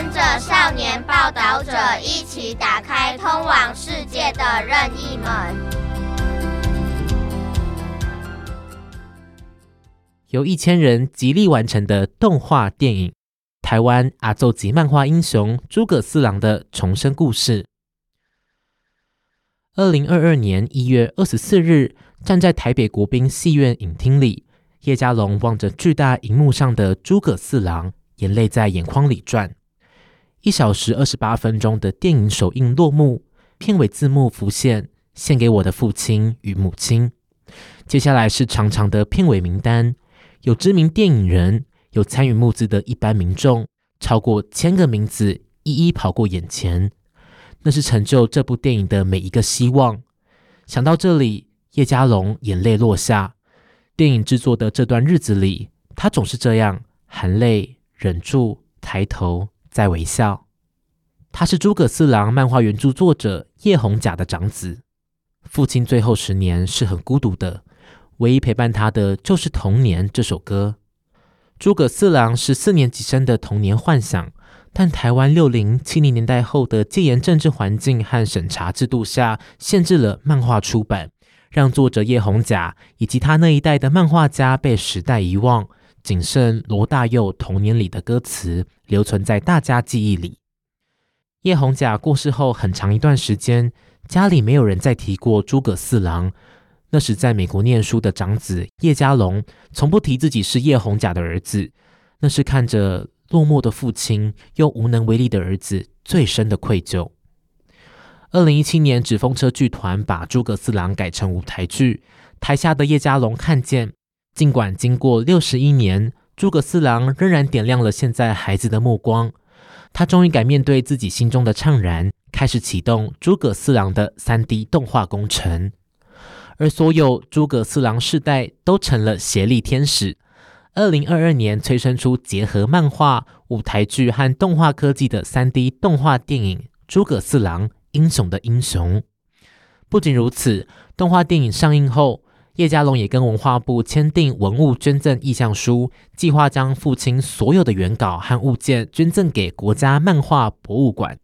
跟着少年报道者一起打开通往世界的任意门。由一千人极力完成的动画电影《台湾阿祖级漫画英雄诸葛四郎的重生故事》。二零二二年一月二十四日，站在台北国宾戏院影厅里，叶家龙望着巨大荧幕上的诸葛四郎，眼泪在眼眶里转。一小时二十八分钟的电影首映落幕，片尾字幕浮现：“献给我的父亲与母亲。”接下来是长长的片尾名单，有知名电影人，有参与募资的一般民众，超过千个名字一一跑过眼前。那是成就这部电影的每一个希望。想到这里，叶家龙眼泪落下。电影制作的这段日子里，他总是这样含泪忍住，抬头在微笑。他是诸葛四郎漫画原著作者叶宏甲的长子。父亲最后十年是很孤独的，唯一陪伴他的就是《童年》这首歌。诸葛四郎是四年级生的童年幻想。但台湾六零七零年代后的戒严政治环境和审查制度下，限制了漫画出版，让作者叶宏甲以及他那一代的漫画家被时代遗忘，仅剩罗大佑《童年》里的歌词留存在大家记忆里。叶宏甲过世后很长一段时间，家里没有人再提过诸葛四郎。那时在美国念书的长子叶家龙，从不提自己是叶宏甲的儿子。那是看着。落寞的父亲，又无能为力的儿子，最深的愧疚。二零一七年，纸风车剧团把《诸葛四郎》改成舞台剧，台下的叶家龙看见，尽管经过六十一年，诸葛四郎仍然点亮了现在孩子的目光。他终于敢面对自己心中的怅然，开始启动诸葛四郎的三 D 动画工程，而所有诸葛四郎世代都成了协力天使。二零二二年催生出结合漫画、舞台剧和动画科技的三 D 动画电影《诸葛四郎：英雄的英雄》。不仅如此，动画电影上映后，叶家龙也跟文化部签订文物捐赠意向书，计划将父亲所有的原稿和物件捐赠给国家漫画博物馆。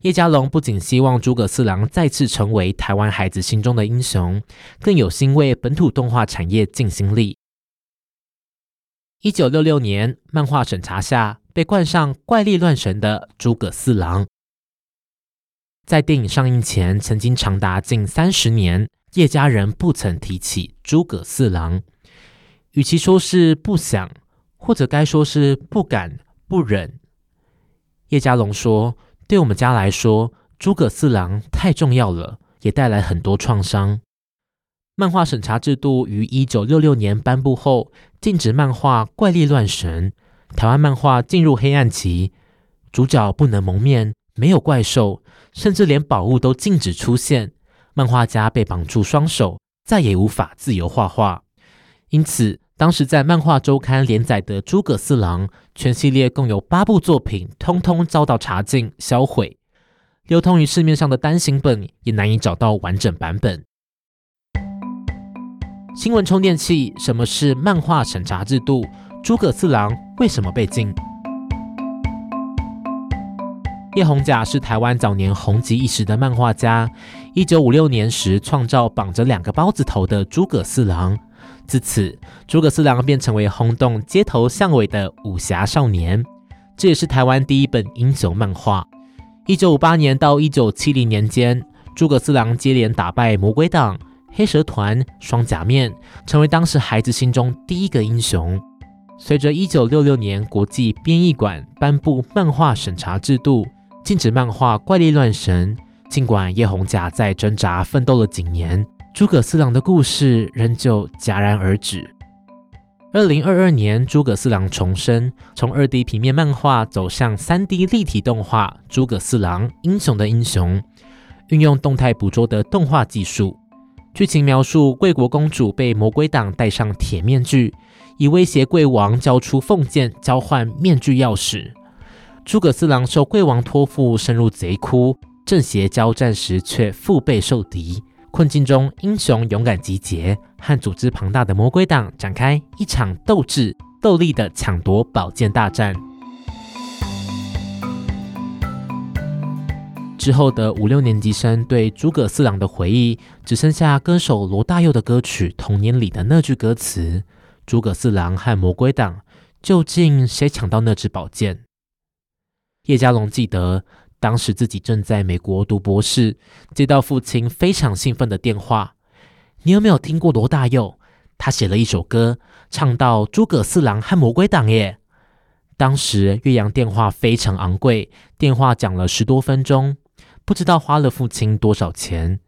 叶家龙不仅希望诸葛四郎再次成为台湾孩子心中的英雄，更有心为本土动画产业尽心力。一九六六年，漫画审查下被冠上怪力乱神的诸葛四郎，在电影上映前，曾经长达近三十年，叶家人不曾提起诸葛四郎。与其说是不想，或者该说是不敢、不忍。叶家龙说：“对我们家来说，诸葛四郎太重要了，也带来很多创伤。”漫画审查制度于一九六六年颁布后，禁止漫画怪力乱神，台湾漫画进入黑暗期，主角不能蒙面，没有怪兽，甚至连宝物都禁止出现，漫画家被绑住双手，再也无法自由画画。因此，当时在漫画周刊连载的《诸葛四郎》全系列共有八部作品，通通遭到查禁销毁，流通于市面上的单行本也难以找到完整版本。新闻充电器，什么是漫画审查制度？诸葛四郎为什么被禁？叶宏甲是台湾早年红极一时的漫画家。一九五六年时，创造绑着两个包子头的诸葛四郎，自此，诸葛四郎便成为轰动街头巷尾的武侠少年。这也是台湾第一本英雄漫画。一九五八年到一九七零年间，诸葛四郎接连打败魔鬼党。黑蛇团、双甲面成为当时孩子心中第一个英雄。随着一九六六年国际编译馆颁布漫画审查制度，禁止漫画怪力乱神。尽管叶宏甲在挣扎奋斗了几年，诸葛四郎的故事仍旧戛然而止。二零二二年，诸葛四郎重生，从二 D 平面漫画走向三 D 立体动画。诸葛四郎：英雄的英雄，运用动态捕捉的动画技术。剧情描述贵国公主被魔鬼党戴上铁面具，以威胁贵王交出凤剑，交换面具钥匙。诸葛四郎受贵王托付，深入贼窟，正邪交战时却腹背受敌。困境中，英雄勇敢集结，和组织庞大的魔鬼党展开一场斗智斗力的抢夺宝剑大战。之后的五六年级生对诸葛四郎的回忆，只剩下歌手罗大佑的歌曲《童年》里的那句歌词：“诸葛四郎和魔鬼党，究竟谁抢到那支宝剑？”叶家龙记得，当时自己正在美国读博士，接到父亲非常兴奋的电话：“你有没有听过罗大佑？他写了一首歌，唱到诸葛四郎和魔鬼党耶！”当时越洋电话非常昂贵，电话讲了十多分钟。不知道花了父亲多少钱，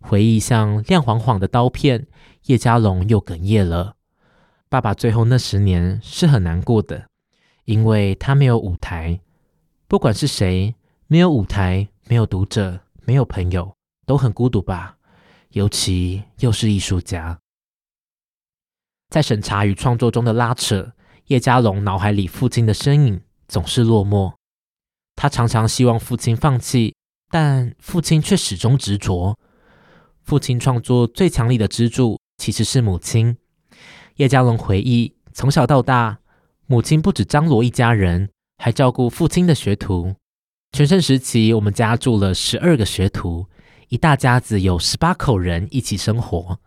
回忆像亮晃晃的刀片，叶家龙又哽咽了。爸爸最后那十年是很难过的，因为他没有舞台，不管是谁，没有舞台，没有读者，没有朋友，都很孤独吧。尤其又是艺术家，在审查与创作中的拉扯，叶家龙脑海里父亲的身影总是落寞。他常常希望父亲放弃。但父亲却始终执着。父亲创作最强力的支柱其实是母亲。叶家龙回忆，从小到大，母亲不止张罗一家人，还照顾父亲的学徒。全盛时期，我们家住了十二个学徒，一大家子有十八口人一起生活。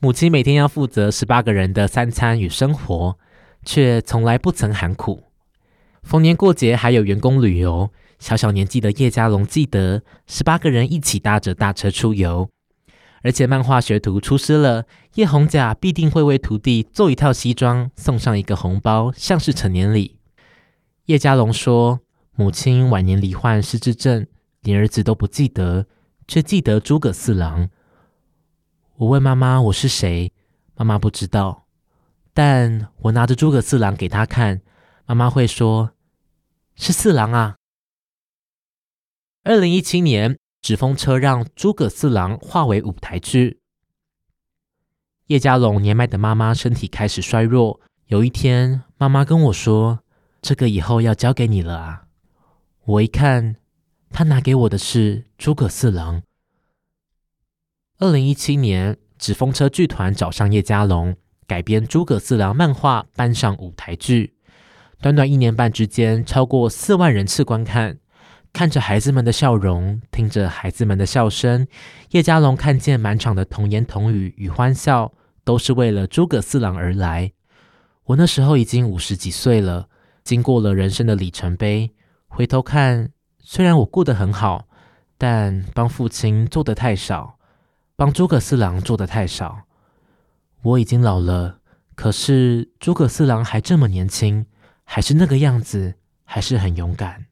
母亲每天要负责十八个人的三餐与生活，却从来不曾喊苦。逢年过节，还有员工旅游。小小年纪的叶家龙记得，十八个人一起搭着大车出游，而且漫画学徒出师了，叶宏甲必定会为徒弟做一套西装，送上一个红包，像是成年礼。叶家龙说，母亲晚年罹患失智症，连儿子都不记得，却记得诸葛四郎。我问妈妈我是谁，妈妈不知道，但我拿着诸葛四郎给她看，妈妈会说，是四郎啊。二零一七年，纸风车让诸葛四郎化为舞台剧。叶家龙年迈的妈妈身体开始衰弱。有一天，妈妈跟我说：“这个以后要交给你了啊。”我一看，他拿给我的是诸葛四郎。二零一七年，纸风车剧团找上叶家龙，改编诸葛四郎漫画，搬上舞台剧。短短一年半之间，超过四万人次观看。看着孩子们的笑容，听着孩子们的笑声，叶家龙看见满场的童言童语与欢笑，都是为了诸葛四郎而来。我那时候已经五十几岁了，经过了人生的里程碑，回头看，虽然我过得很好，但帮父亲做的太少，帮诸葛四郎做的太少。我已经老了，可是诸葛四郎还这么年轻，还是那个样子，还是很勇敢。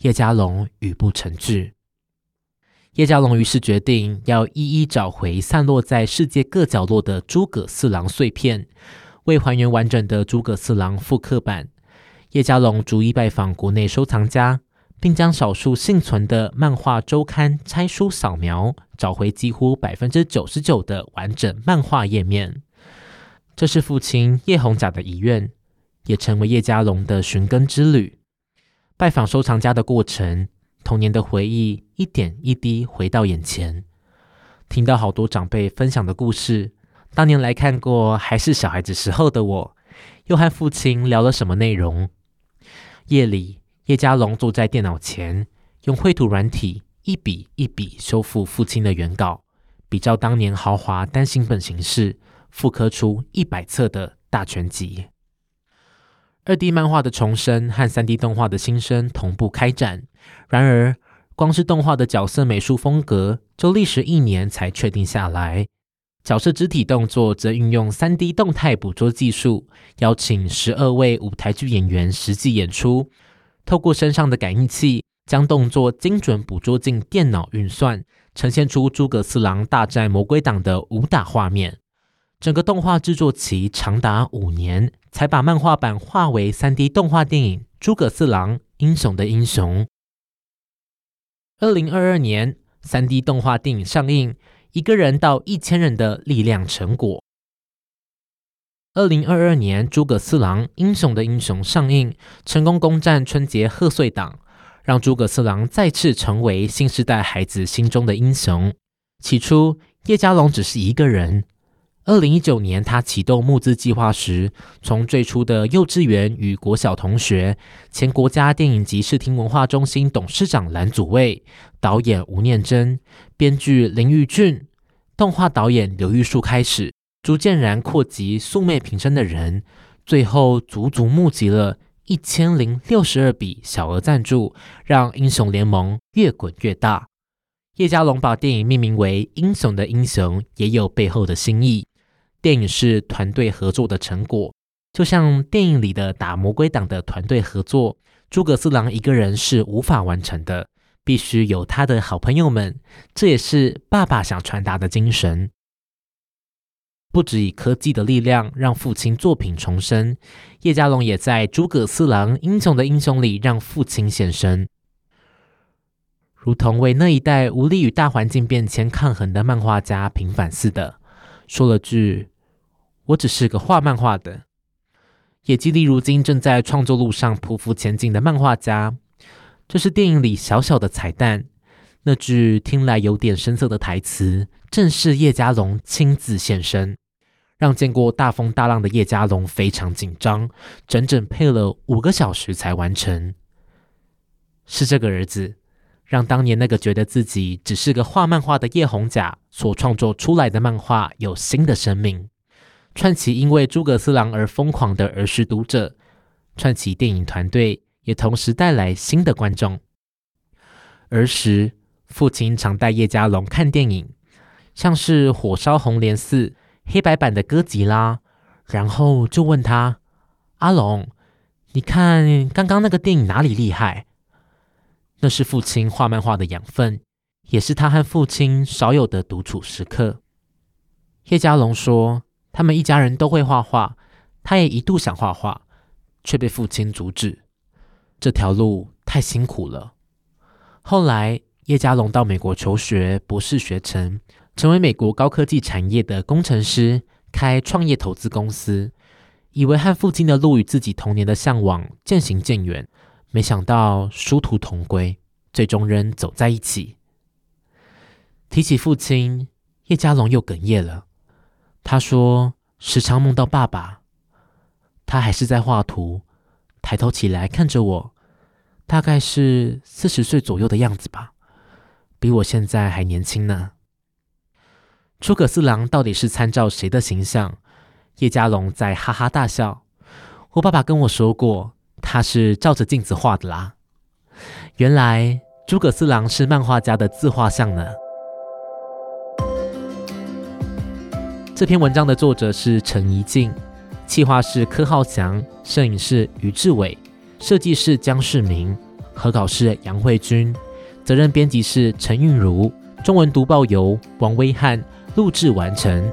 叶家龙语不成句。叶家龙于是决定要一一找回散落在世界各角落的诸葛四郎碎片，为还原完整的诸葛四郎复刻版。叶家龙逐一拜访国内收藏家，并将少数幸存的漫画周刊拆书扫描，找回几乎百分之九十九的完整漫画页面。这是父亲叶宏甲的遗愿，也成为叶家龙的寻根之旅。拜访收藏家的过程，童年的回忆一点一滴回到眼前。听到好多长辈分享的故事，当年来看过还是小孩子时候的我，又和父亲聊了什么内容？夜里，叶家龙坐在电脑前，用绘图软体一笔一笔修复父亲的原稿，比照当年豪华单行本形式，复刻出一百册的大全集。二 D 漫画的重生和三 D 动画的新生同步开展，然而光是动画的角色美术风格就历时一年才确定下来。角色肢体动作则运用三 D 动态捕捉技术，邀请十二位舞台剧演员实际演出，透过身上的感应器将动作精准捕捉进电脑运算，呈现出诸葛四郎大战魔鬼党的武打画面。整个动画制作期长达五年，才把漫画版化为 3D 动画电影《诸葛四郎：英雄的英雄》。二零二二年，3D 动画电影上映，《一个人到一千人的力量》成果。二零二二年，《诸葛四郎：英雄的英雄》上映，成功攻占春节贺岁档，让诸葛四郎再次成为新时代孩子心中的英雄。起初，叶家龙只是一个人。二零一九年，他启动募资计划时，从最初的幼稚园与国小同学，前国家电影及视听文化中心董事长蓝祖蔚、导演吴念真、编剧林玉俊、动画导演刘玉树开始，逐渐然扩及素昧平生的人，最后足足募集了一千零六十二笔小额赞助，让英雄联盟越滚越大。叶家龙把电影命名为《英雄的英雄》，也有背后的心意。电影是团队合作的成果，就像电影里的打魔鬼党的团队合作，诸葛四郎一个人是无法完成的，必须有他的好朋友们。这也是爸爸想传达的精神。不只以科技的力量让父亲作品重生，叶家龙也在《诸葛四郎英雄的英雄》里让父亲现身，如同为那一代无力与大环境变迁抗衡的漫画家平反似的。说了句：“我只是个画漫画的。”也激励如今正在创作路上匍匐前进的漫画家。这是电影里小小的彩蛋。那句听来有点生涩的台词，正是叶家龙亲自现身，让见过大风大浪的叶家龙非常紧张，整整配了五个小时才完成。是这个儿子。让当年那个觉得自己只是个画漫画的叶宏甲所创作出来的漫画有新的生命，串起因为诸葛四郎而疯狂的儿时读者，串起电影团队也同时带来新的观众。儿时，父亲常带叶家龙看电影，像是《火烧红莲寺》黑白版的哥吉拉，然后就问他：“阿龙，你看刚刚那个电影哪里厉害？”那是父亲画漫画的养分，也是他和父亲少有的独处时刻。叶家龙说：“他们一家人都会画画，他也一度想画画，却被父亲阻止。这条路太辛苦了。”后来，叶家龙到美国求学，博士学成，成为美国高科技产业的工程师，开创业投资公司，以为和父亲的路与自己童年的向往渐行渐远。没想到殊途同归，最终仍走在一起。提起父亲，叶家龙又哽咽了。他说：“时常梦到爸爸，他还是在画图，抬头起来看着我，大概是四十岁左右的样子吧，比我现在还年轻呢。”诸葛四郎到底是参照谁的形象？叶家龙在哈哈大笑。我爸爸跟我说过。他是照着镜子画的啦。原来诸葛四郎是漫画家的自画像呢。这篇文章的作者是陈怡静，企划是柯浩翔，摄影师于志伟，设计师江世明，合稿是杨慧君，责任编辑是陈韵如，中文读报由王威汉录制完成。